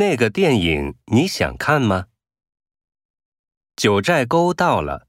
那个电影你想看吗？九寨沟到了